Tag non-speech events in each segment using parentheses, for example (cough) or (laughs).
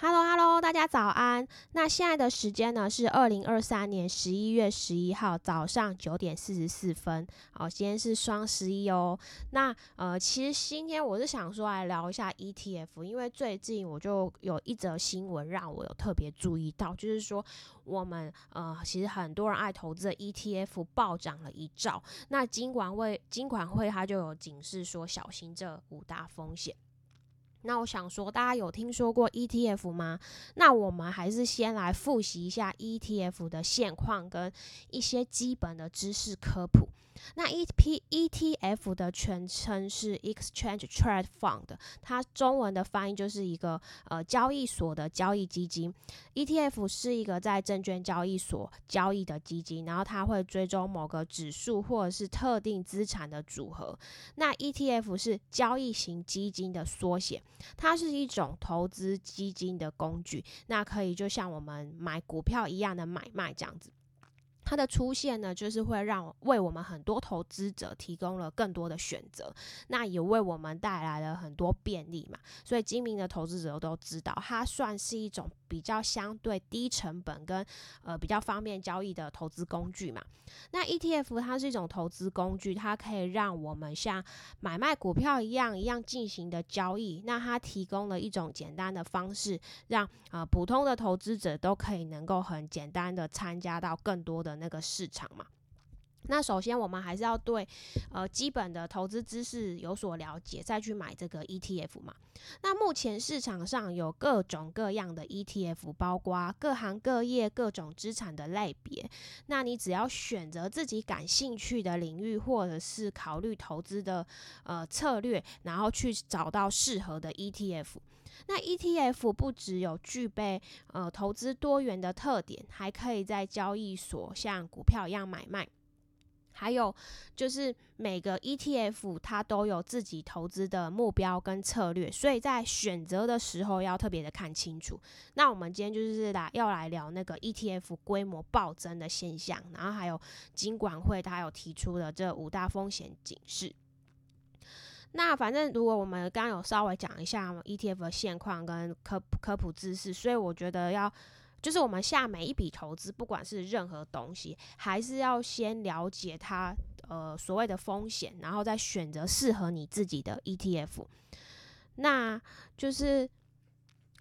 Hello，Hello，大家早安。那现在的时间呢是二零二三年十一月十一号早上九点四十四分。好，今天是双十一哦。那呃，其实今天我是想说来聊一下 ETF，因为最近我就有一则新闻让我有特别注意到，就是说我们呃，其实很多人爱投资的 ETF 暴涨了一兆。那金管会金管会它就有警示说，小心这五大风险。那我想说，大家有听说过 ETF 吗？那我们还是先来复习一下 ETF 的现况跟一些基本的知识科普。那 E P E T F 的全称是 Exchange Trade Fund，它中文的翻译就是一个呃交易所的交易基金。E T F 是一个在证券交易所交易的基金，然后它会追踪某个指数或者是特定资产的组合。那 E T F 是交易型基金的缩写，它是一种投资基金的工具，那可以就像我们买股票一样的买卖这样子。它的出现呢，就是会让为我们很多投资者提供了更多的选择，那也为我们带来了很多便利嘛。所以精明的投资者都知道，它算是一种比较相对低成本跟呃比较方便交易的投资工具嘛。那 ETF 它是一种投资工具，它可以让我们像买卖股票一样一样进行的交易。那它提供了一种简单的方式，让呃普通的投资者都可以能够很简单的参加到更多的。那个市场嘛，那首先我们还是要对呃基本的投资知识有所了解，再去买这个 ETF 嘛。那目前市场上有各种各样的 ETF，包括各行各业各种资产的类别。那你只要选择自己感兴趣的领域，或者是考虑投资的呃策略，然后去找到适合的 ETF。那 ETF 不只有具备呃投资多元的特点，还可以在交易所像股票一样买卖。还有就是每个 ETF 它都有自己投资的目标跟策略，所以在选择的时候要特别的看清楚。那我们今天就是来要来聊那个 ETF 规模暴增的现象，然后还有金管会它有提出的这五大风险警示。那反正如果我们刚刚有稍微讲一下 ETF 的现况跟科科普知识，所以我觉得要就是我们下每一笔投资，不管是任何东西，还是要先了解它呃所谓的风险，然后再选择适合你自己的 ETF。那就是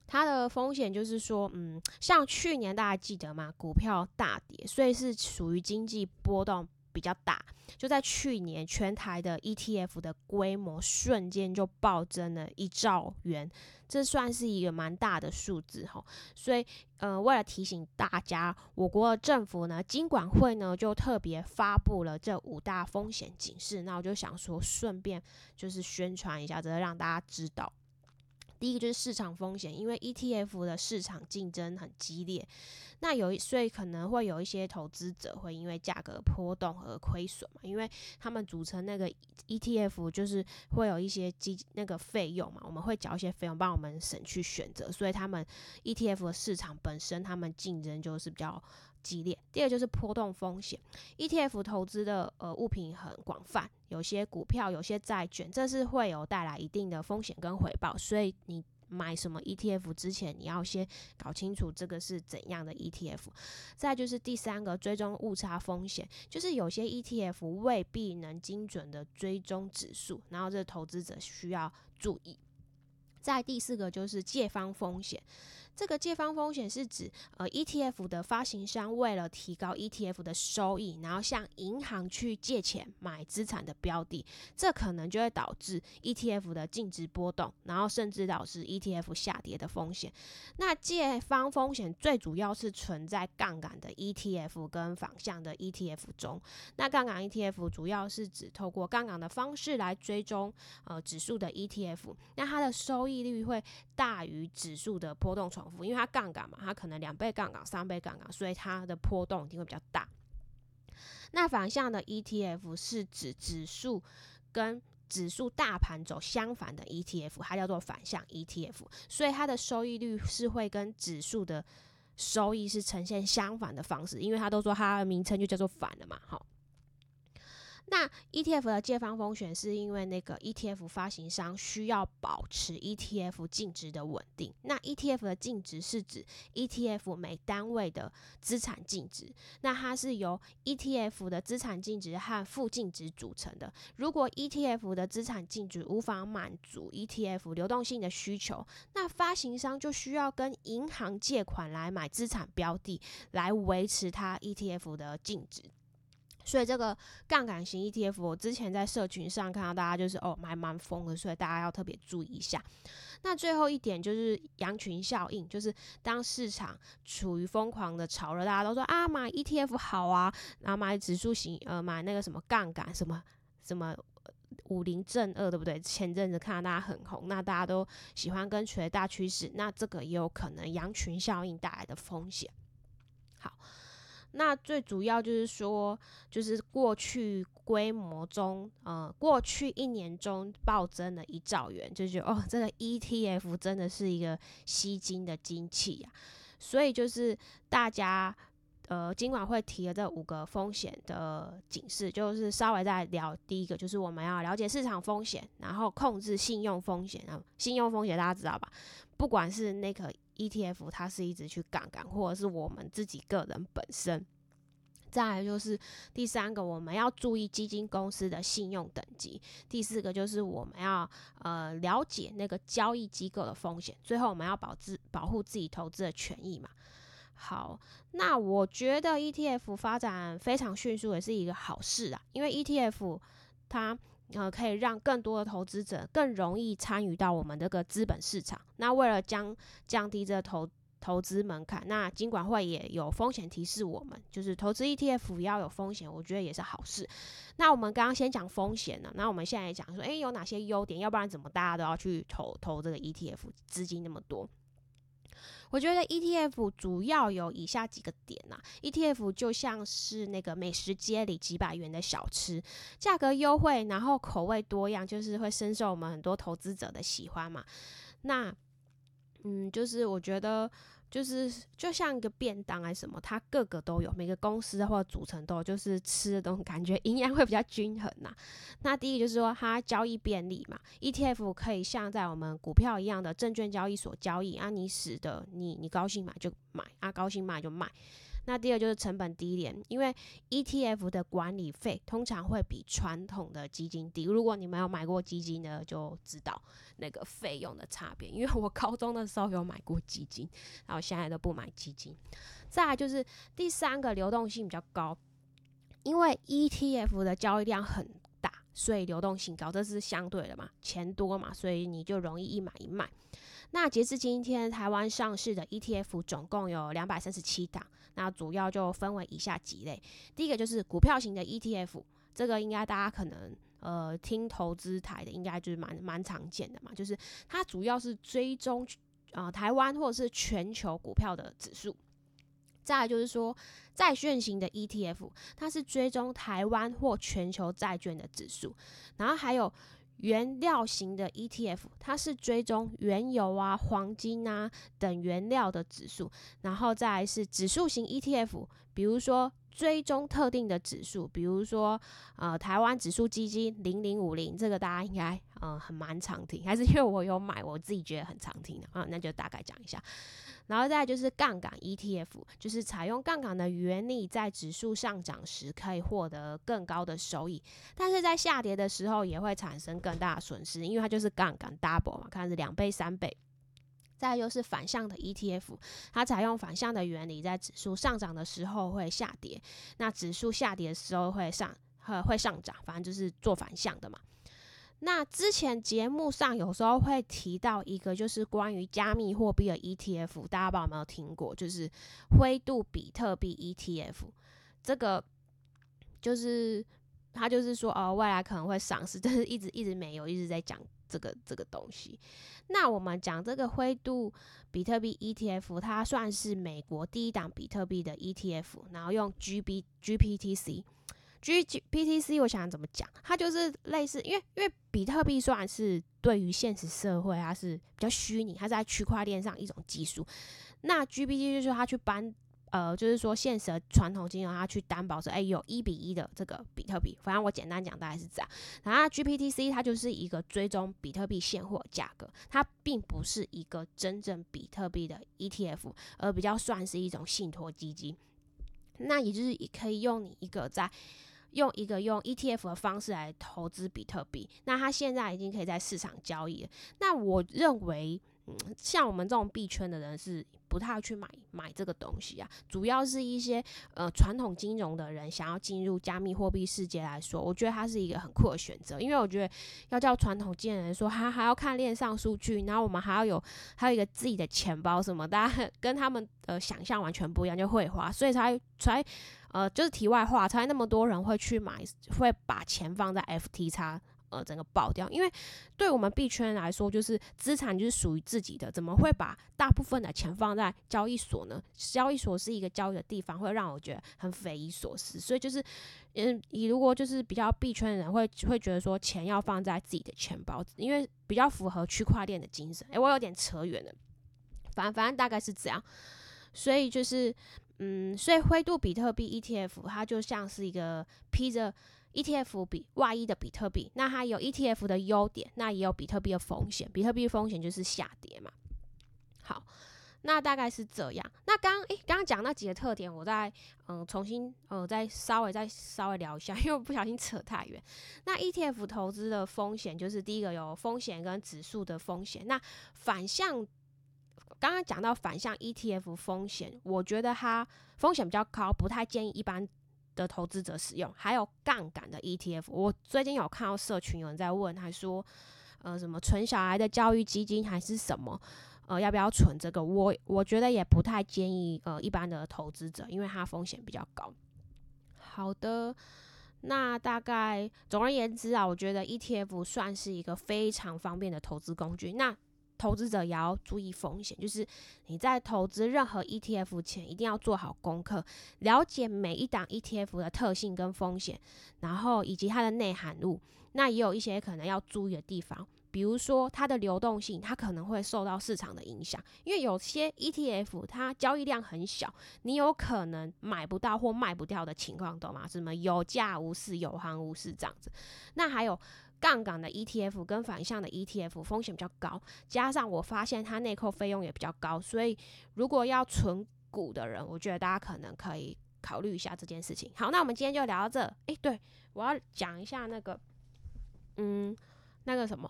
它的风险就是说，嗯，像去年大家记得吗？股票大跌，所以是属于经济波动。比较大，就在去年，全台的 ETF 的规模瞬间就暴增了一兆元，这算是一个蛮大的数字哈。所以，呃，为了提醒大家，我国政府呢，金管会呢，就特别发布了这五大风险警示。那我就想说，顺便就是宣传一下，这让大家知道。第一个就是市场风险，因为 ETF 的市场竞争很激烈，那有一所以可能会有一些投资者会因为价格波动而亏损嘛，因为他们组成那个 ETF 就是会有一些基那个费用嘛，我们会缴一些费用帮我们省去选择，所以他们 ETF 的市场本身他们竞争就是比较。激烈。第二就是波动风险，ETF 投资的呃物品很广泛，有些股票，有些债券，这是会有带来一定的风险跟回报。所以你买什么 ETF 之前，你要先搞清楚这个是怎样的 ETF。再就是第三个追踪误差风险，就是有些 ETF 未必能精准的追踪指数，然后这投资者需要注意。再第四个就是借方风险。这个借方风险是指，呃，ETF 的发行商为了提高 ETF 的收益，然后向银行去借钱买资产的标的，这可能就会导致 ETF 的净值波动，然后甚至导致 ETF 下跌的风险。那借方风险最主要是存在杠杆的 ETF 跟反向的 ETF 中。那杠杆 ETF 主要是指透过杠杆的方式来追踪呃指数的 ETF，那它的收益率会大于指数的波动因为它杠杆嘛，它可能两倍杠杆、三倍杠杆，所以它的波动一定会比较大。那反向的 ETF 是指指数跟指数大盘走相反的 ETF，它叫做反向 ETF，所以它的收益率是会跟指数的收益是呈现相反的方式，因为它都说它的名称就叫做反了嘛，好。那 ETF 的借方风险是因为那个 ETF 发行商需要保持 ETF 净值的稳定。那 ETF 的净值是指 ETF 每单位的资产净值，那它是由 ETF 的资产净值和负净值组成的。如果 ETF 的资产净值无法满足 ETF 流动性的需求，那发行商就需要跟银行借款来买资产标的，来维持它 ETF 的净值。所以这个杠杆型 ETF，我之前在社群上看到大家就是哦，还蛮疯的，所以大家要特别注意一下。那最后一点就是羊群效应，就是当市场处于疯狂的炒热，大家都说啊买 ETF 好啊，然后买指数型呃买那个什么杠杆什么什么五零正二，对不对？前阵子看到大家很红，那大家都喜欢跟随大趋势，那这个也有可能羊群效应带来的风险。好。那最主要就是说，就是过去规模中，呃，过去一年中暴增了一兆元，就觉得哦，这个 ETF 真的是一个吸金的机器呀。所以就是大家，呃，今晚会提的这五个风险的警示，就是稍微再聊第一个，就是我们要了解市场风险，然后控制信用风险啊。信用风险大家知道吧？不管是那个。ETF 它是一直去杠杆，或者是我们自己个人本身。再来就是第三个，我们要注意基金公司的信用等级。第四个就是我们要呃了解那个交易机构的风险。最后我们要保自保护自己投资的权益嘛。好，那我觉得 ETF 发展非常迅速，也是一个好事啊，因为 ETF 它。呃，可以让更多的投资者更容易参与到我们这个资本市场。那为了将降低这投投资门槛，那金管会也有风险提示我们，就是投资 ETF 要有风险，我觉得也是好事。那我们刚刚先讲风险呢，那我们现在讲说，诶，有哪些优点？要不然怎么大家都要去投投这个 ETF？资金那么多。我觉得 ETF 主要有以下几个点呐，ETF 就像是那个美食街里几百元的小吃，价格优惠，然后口味多样，就是会深受我们很多投资者的喜欢嘛。那，嗯，就是我觉得。就是就像一个便当还是什么，它各个都有，每个公司或者组成都有，就是吃的东感觉营养会比较均衡呐。那第一个就是说它交易便利嘛，ETF 可以像在我们股票一样的证券交易所交易啊，你使得你你高兴买就买啊，高兴卖就卖。那第二就是成本低廉，因为 ETF 的管理费通常会比传统的基金低。如果你没有买过基金呢，就知道那个费用的差别。因为我高中的时候有买过基金，然后现在都不买基金。再来就是第三个流动性比较高，因为 ETF 的交易量很大，所以流动性高，这是相对的嘛，钱多嘛，所以你就容易一买一卖。那截至今天，台湾上市的 ETF 总共有两百三十七档。那主要就分为以下几类，第一个就是股票型的 ETF，这个应该大家可能呃听投资台的，应该就是蛮蛮常见的嘛，就是它主要是追踪啊台湾或者是全球股票的指数。再来就是说债券型的 ETF，它是追踪台湾或全球债券的指数，然后还有。原料型的 ETF，它是追踪原油啊、黄金啊等原料的指数，然后再来是指数型 ETF，比如说追踪特定的指数，比如说呃台湾指数基金零零五零，这个大家应该呃很蛮常听，还是因为我有买，我自己觉得很常听的啊，那就大概讲一下。然后再就是杠杆 ETF，就是采用杠杆的原理，在指数上涨时可以获得更高的收益，但是在下跌的时候也会产生更大的损失，因为它就是杠杆 double 嘛，看是两倍三倍。再就是反向的 ETF，它采用反向的原理，在指数上涨的时候会下跌，那指数下跌的时候会上会会上涨，反正就是做反向的嘛。那之前节目上有时候会提到一个，就是关于加密货币的 ETF，大家不知道有没有听过？就是灰度比特币 ETF，这个就是他就是说哦，未来可能会上市，但是一直一直没有，一直在讲这个这个东西。那我们讲这个灰度比特币 ETF，它算是美国第一档比特币的 ETF，然后用 GB GPTC。G P T C，我想怎么讲？它就是类似，因为因为比特币算是对于现实社会，它是比较虚拟，它在区块链上一种技术。那 G P T 就是它去搬呃，就是说现实传统金融它去担保说，哎，有一比一的这个比特币，反正我简单讲大概是这样。然后 GPTC 它就是一个追踪比特币现货价格，它并不是一个真正比特币的 ETF，而比较算是一种信托基金。那也就是也可以用你一个在用一个用 ETF 的方式来投资比特币。那它现在已经可以在市场交易了。那我认为。嗯，像我们这种币圈的人是不太去买买这个东西啊，主要是一些呃传统金融的人想要进入加密货币世界来说，我觉得它是一个很酷的选择，因为我觉得要叫传统金融人说，他还要看链上数据，然后我们还要有还有一个自己的钱包什么，大 (laughs) 家跟他们的想象完全不一样，就会花，所以才才呃就是题外话，才那么多人会去买，会把钱放在 FTX。呃，整个爆掉，因为对我们币圈来说，就是资产就是属于自己的，怎么会把大部分的钱放在交易所呢？交易所是一个交易的地方，会让我觉得很匪夷所思。所以就是，嗯，你如果就是比较币圈的人，会会觉得说钱要放在自己的钱包，因为比较符合区块链的精神。诶，我有点扯远了，反正反正大概是这样。所以就是，嗯，所以灰度比特币 ETF 它就像是一个披着。ETF 比外衣的比特币，那它有 ETF 的优点，那也有比特币的风险。比特币风险就是下跌嘛。好，那大概是这样。那刚诶，刚刚讲那几个特点，我再嗯重新呃再稍微再稍微聊一下，(laughs) 因为我不小心扯太远。那 ETF 投资的风险就是第一个有风险跟指数的风险。那反向刚刚讲到反向 ETF 风险，我觉得它风险比较高，不太建议一般。的投资者使用，还有杠杆的 ETF。我最近有看到社群有人在问，还说，呃，什么存小孩的教育基金还是什么，呃，要不要存这个？我我觉得也不太建议，呃，一般的投资者，因为它风险比较高。好的，那大概总而言之啊，我觉得 ETF 算是一个非常方便的投资工具。那投资者也要注意风险，就是你在投资任何 ETF 前，一定要做好功课，了解每一档 ETF 的特性跟风险，然后以及它的内涵物。那也有一些可能要注意的地方，比如说它的流动性，它可能会受到市场的影响，因为有些 ETF 它交易量很小，你有可能买不到或卖不掉的情况，懂吗？什么有价无市，有行无市这样子。那还有。杠杆的 ETF 跟反向的 ETF 风险比较高，加上我发现它内扣费用也比较高，所以如果要存股的人，我觉得大家可能可以考虑一下这件事情。好，那我们今天就聊到这。诶，对我要讲一下那个，嗯，那个什么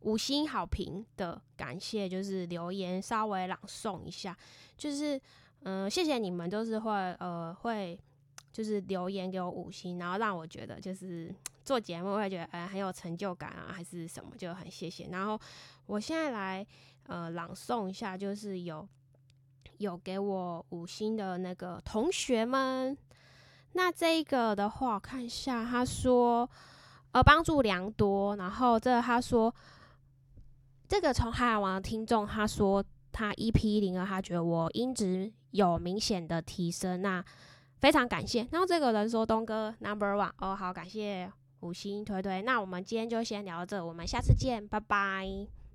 五星好评的感谢，就是留言稍微朗诵一下，就是嗯，谢谢你们都是会呃会就是留言给我五星，然后让我觉得就是。做节目会觉得哎很有成就感啊，还是什么就很谢谢。然后我现在来呃朗诵一下，就是有有给我五星的那个同学们。那这个的话，看一下，他说呃帮助良多。然后这个他说这个从海王的听众，他说他 EP 零二，他觉得我音质有明显的提升，那非常感谢。然后这个人说东哥 Number One 哦，好感谢。五星推推，那我们今天就先聊到这，我们下次见，拜拜。